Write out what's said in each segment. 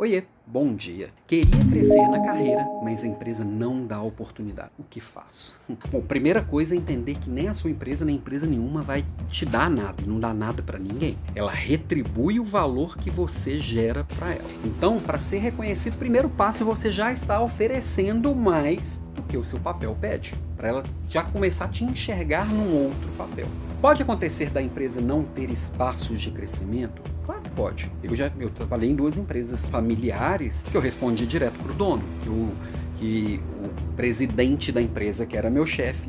Oiê, bom dia. Queria crescer na carreira, mas a empresa não dá oportunidade. O que faço? Bom, primeira coisa é entender que nem a sua empresa, nem empresa nenhuma vai te dar nada, e não dá nada para ninguém. Ela retribui o valor que você gera para ela. Então, para ser reconhecido, primeiro passo é você já está oferecendo mais do que o seu papel pede, para ela já começar a te enxergar num outro papel. Pode acontecer da empresa não ter espaços de crescimento? Que pode. Eu já eu trabalhei em duas empresas familiares que eu respondi direto pro dono, que o, que o presidente da empresa, que era meu chefe,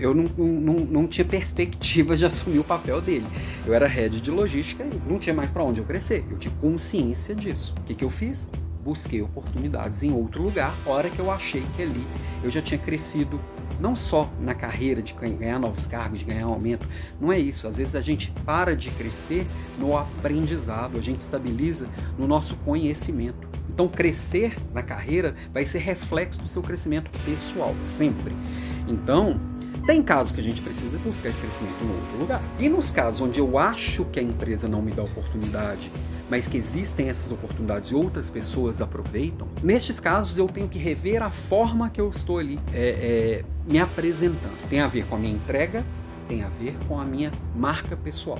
eu não, não, não tinha perspectiva de assumir o papel dele. Eu era head de logística e não tinha mais para onde eu crescer. Eu tinha consciência disso. O que, que eu fiz? Busquei oportunidades em outro lugar, hora que eu achei que ali eu já tinha crescido não só na carreira de ganhar novos cargos, de ganhar um aumento, não é isso. Às vezes a gente para de crescer no aprendizado, a gente estabiliza no nosso conhecimento. Então, crescer na carreira vai ser reflexo do seu crescimento pessoal, sempre. Então, tem casos que a gente precisa buscar esse crescimento em outro lugar. E nos casos onde eu acho que a empresa não me dá oportunidade, mas que existem essas oportunidades e outras pessoas aproveitam, nestes casos eu tenho que rever a forma que eu estou ali é, é, me apresentando. Tem a ver com a minha entrega, tem a ver com a minha marca pessoal.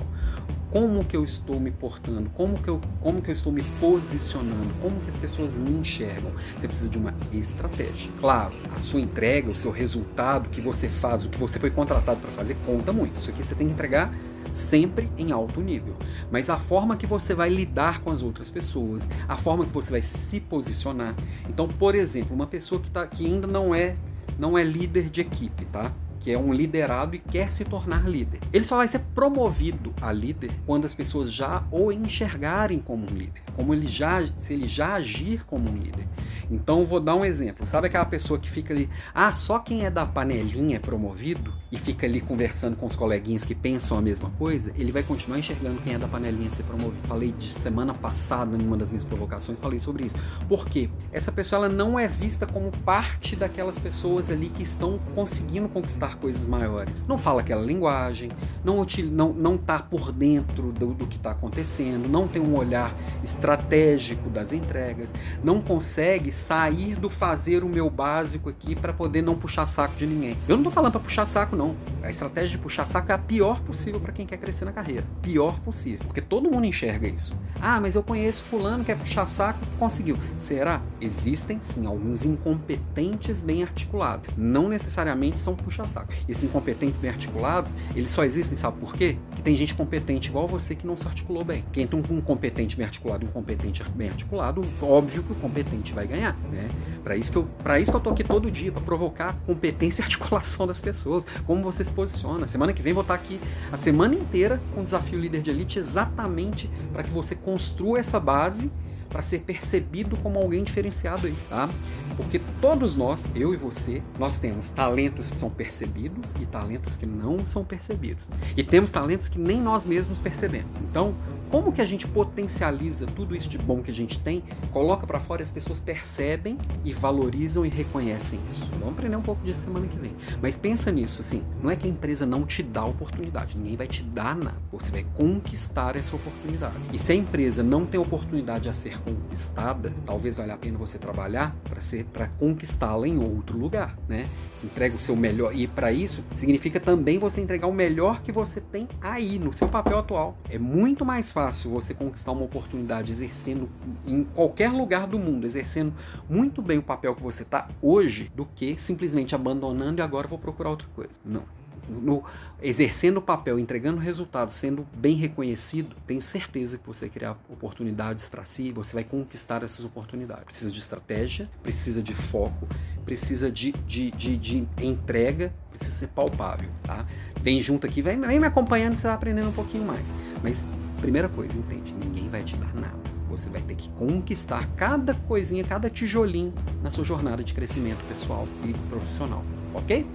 Como que eu estou me portando, como que eu, como que eu estou me posicionando, como que as pessoas me enxergam. Você precisa de uma estratégia. Claro, a sua entrega, o seu resultado, que você faz, o que você foi contratado para fazer, conta muito. Isso aqui você tem que entregar sempre em alto nível. Mas a forma que você vai lidar com as outras pessoas, a forma que você vai se posicionar. Então, por exemplo, uma pessoa que, tá, que ainda não é não é líder de equipe, tá? Que é um liderado e quer se tornar líder. Ele só vai ser promovido a líder quando as pessoas já o enxergarem como um líder, como ele já, se ele já agir como um líder. Então vou dar um exemplo. Sabe aquela pessoa que fica ali, ah, só quem é da panelinha é promovido e fica ali conversando com os coleguinhas que pensam a mesma coisa, ele vai continuar enxergando quem é da panelinha ser promovido. Falei de semana passada em uma das minhas provocações, falei sobre isso. Por quê? Essa pessoa ela não é vista como parte daquelas pessoas ali que estão conseguindo conquistar coisas maiores. Não fala aquela linguagem, não não não tá por dentro do, do que está acontecendo, não tem um olhar estratégico das entregas, não consegue sair do fazer o meu básico aqui para poder não puxar saco de ninguém. Eu não tô falando para puxar saco não. A estratégia de puxar saco é a pior possível para quem quer crescer na carreira. Pior possível, porque todo mundo enxerga isso. Ah, mas eu conheço fulano que é puxar saco, conseguiu. Será? Existem sim alguns incompetentes bem articulados. Não necessariamente são puxa saco. Esses incompetentes bem articulados, eles só existem, sabe por quê? Que tem gente competente igual você que não se articulou bem. Quem tem um competente bem articulado e um competente bem articulado, óbvio que o competente vai ganhar, né? Para isso que eu, para isso que eu tô aqui todo dia para provocar competência e articulação das pessoas, como você se posiciona. Semana que vem vou estar aqui a semana inteira com o desafio líder de elite exatamente para que você construa essa base para ser percebido como alguém diferenciado aí, tá? Porque todos nós, eu e você, nós temos talentos que são percebidos e talentos que não são percebidos. E temos talentos que nem nós mesmos percebemos. Então, como que a gente potencializa tudo isso de bom que a gente tem, coloca para fora e as pessoas percebem e valorizam e reconhecem isso. Vamos aprender um pouco disso semana que vem. Mas pensa nisso, assim, não é que a empresa não te dá oportunidade, ninguém vai te dar nada. Você vai conquistar essa oportunidade. E se a empresa não tem oportunidade a ser conquistada, talvez valha a pena você trabalhar para ser para conquistá-la em outro lugar, né? Entrega o seu melhor e para isso significa também você entregar o melhor que você tem aí no seu papel atual. É muito mais fácil fácil você conquistar uma oportunidade exercendo em qualquer lugar do mundo, exercendo muito bem o papel que você está hoje, do que simplesmente abandonando e agora vou procurar outra coisa. Não. No, exercendo o papel, entregando resultados, sendo bem reconhecido, tenho certeza que você vai criar oportunidades para si, você vai conquistar essas oportunidades. Precisa de estratégia, precisa de foco, precisa de, de, de, de entrega, precisa ser palpável, tá? Vem junto aqui, vem, vem me acompanhando que você vai aprendendo um pouquinho mais. Mas Primeira coisa, entende? Ninguém vai te dar nada. Você vai ter que conquistar cada coisinha, cada tijolinho na sua jornada de crescimento pessoal e profissional. Ok?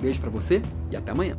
Beijo para você e até amanhã.